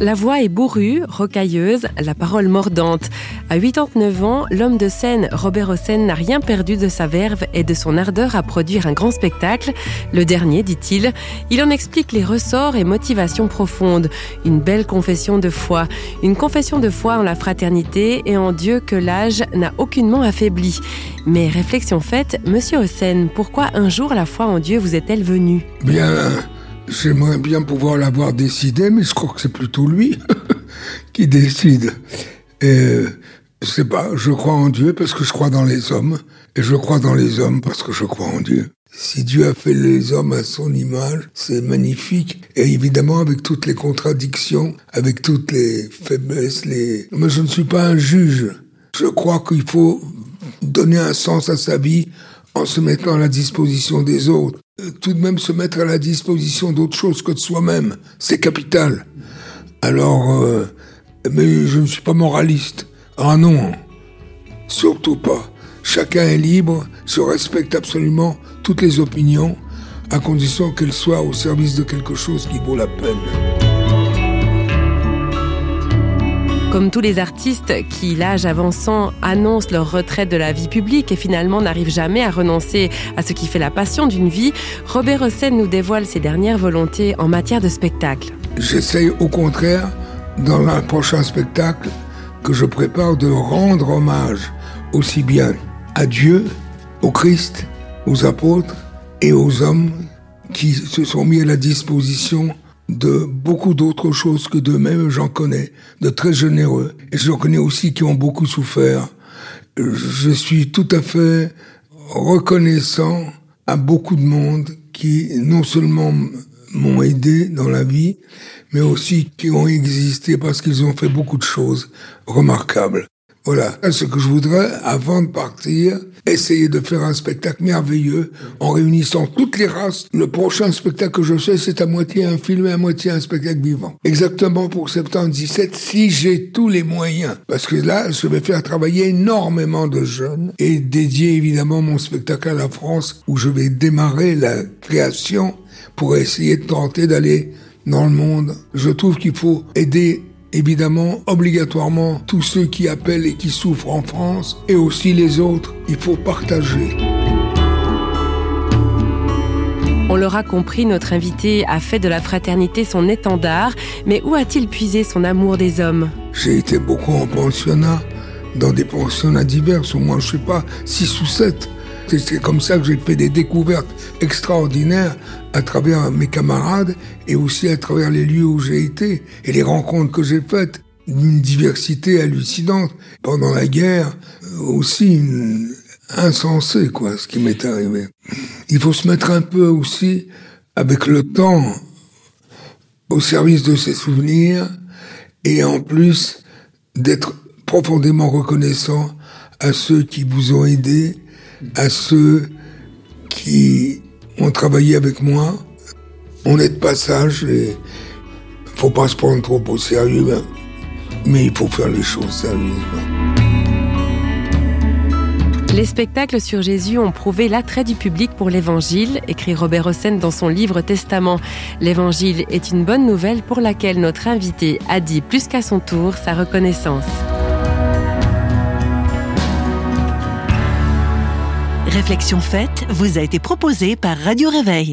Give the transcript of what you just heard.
La voix est bourrue, rocailleuse, la parole mordante. À 89 ans, l'homme de scène Robert Hossein n'a rien perdu de sa verve et de son ardeur à produire un grand spectacle. Le dernier, dit-il, il en explique les ressorts et motivations profondes. Une belle confession de foi. Une confession de foi en la fraternité et en Dieu que l'âge n'a aucunement affaibli. Mais réflexion faite, monsieur Hossein, pourquoi un jour la foi en Dieu vous est-elle venue? Bien. J'aimerais bien pouvoir l'avoir décidé, mais je crois que c'est plutôt lui qui décide. Et je sais pas, je crois en Dieu parce que je crois dans les hommes, et je crois dans les hommes parce que je crois en Dieu. Si Dieu a fait les hommes à son image, c'est magnifique. Et évidemment, avec toutes les contradictions, avec toutes les faiblesses, les... Mais je ne suis pas un juge. Je crois qu'il faut donner un sens à sa vie en se mettant à la disposition des autres. Tout de même se mettre à la disposition d'autre chose que de soi-même, c'est capital. Alors, euh, mais je ne suis pas moraliste. Ah non, surtout pas. Chacun est libre, se respecte absolument toutes les opinions, à condition qu'elles soient au service de quelque chose qui vaut la peine. Comme tous les artistes qui, l'âge avançant, annoncent leur retraite de la vie publique et finalement n'arrivent jamais à renoncer à ce qui fait la passion d'une vie, Robert Hossein nous dévoile ses dernières volontés en matière de spectacle. J'essaye au contraire, dans un prochain spectacle que je prépare, de rendre hommage aussi bien à Dieu, au Christ, aux apôtres et aux hommes qui se sont mis à la disposition de beaucoup d'autres choses que d'eux-mêmes, j'en connais, de très généreux. Et j'en connais aussi qui ont beaucoup souffert. Je suis tout à fait reconnaissant à beaucoup de monde qui non seulement m'ont aidé dans la vie, mais aussi qui ont existé parce qu'ils ont fait beaucoup de choses remarquables. Voilà, ce que je voudrais, avant de partir, essayer de faire un spectacle merveilleux en réunissant toutes les races. Le prochain spectacle que je fais, c'est à moitié un film et à moitié un spectacle vivant. Exactement pour septembre 17, si j'ai tous les moyens. Parce que là, je vais faire travailler énormément de jeunes et dédier évidemment mon spectacle à la France où je vais démarrer la création pour essayer de tenter d'aller dans le monde. Je trouve qu'il faut aider évidemment, obligatoirement, tous ceux qui appellent et qui souffrent en France, et aussi les autres, il faut partager. On l'aura compris, notre invité a fait de la fraternité son étendard, mais où a-t-il puisé son amour des hommes? J'ai été beaucoup en pensionnat, dans des pensionnats divers, au moins, je sais pas, six ou sept. C'est comme ça que j'ai fait des découvertes extraordinaires à travers mes camarades et aussi à travers les lieux où j'ai été et les rencontres que j'ai faites d'une diversité hallucinante. Pendant la guerre, aussi insensé, quoi, ce qui m'est arrivé. Il faut se mettre un peu aussi, avec le temps, au service de ses souvenirs et en plus d'être profondément reconnaissant à ceux qui vous ont aidé à ceux qui ont travaillé avec moi. On est de passage et faut pas se prendre trop au sérieux, mais il faut faire les choses sérieusement. Les spectacles sur Jésus ont prouvé l'attrait du public pour l'Évangile, écrit Robert Hossein dans son livre Testament. L'Évangile est une bonne nouvelle pour laquelle notre invité a dit plus qu'à son tour sa reconnaissance. Réflexion faite vous a été proposée par Radio Réveil.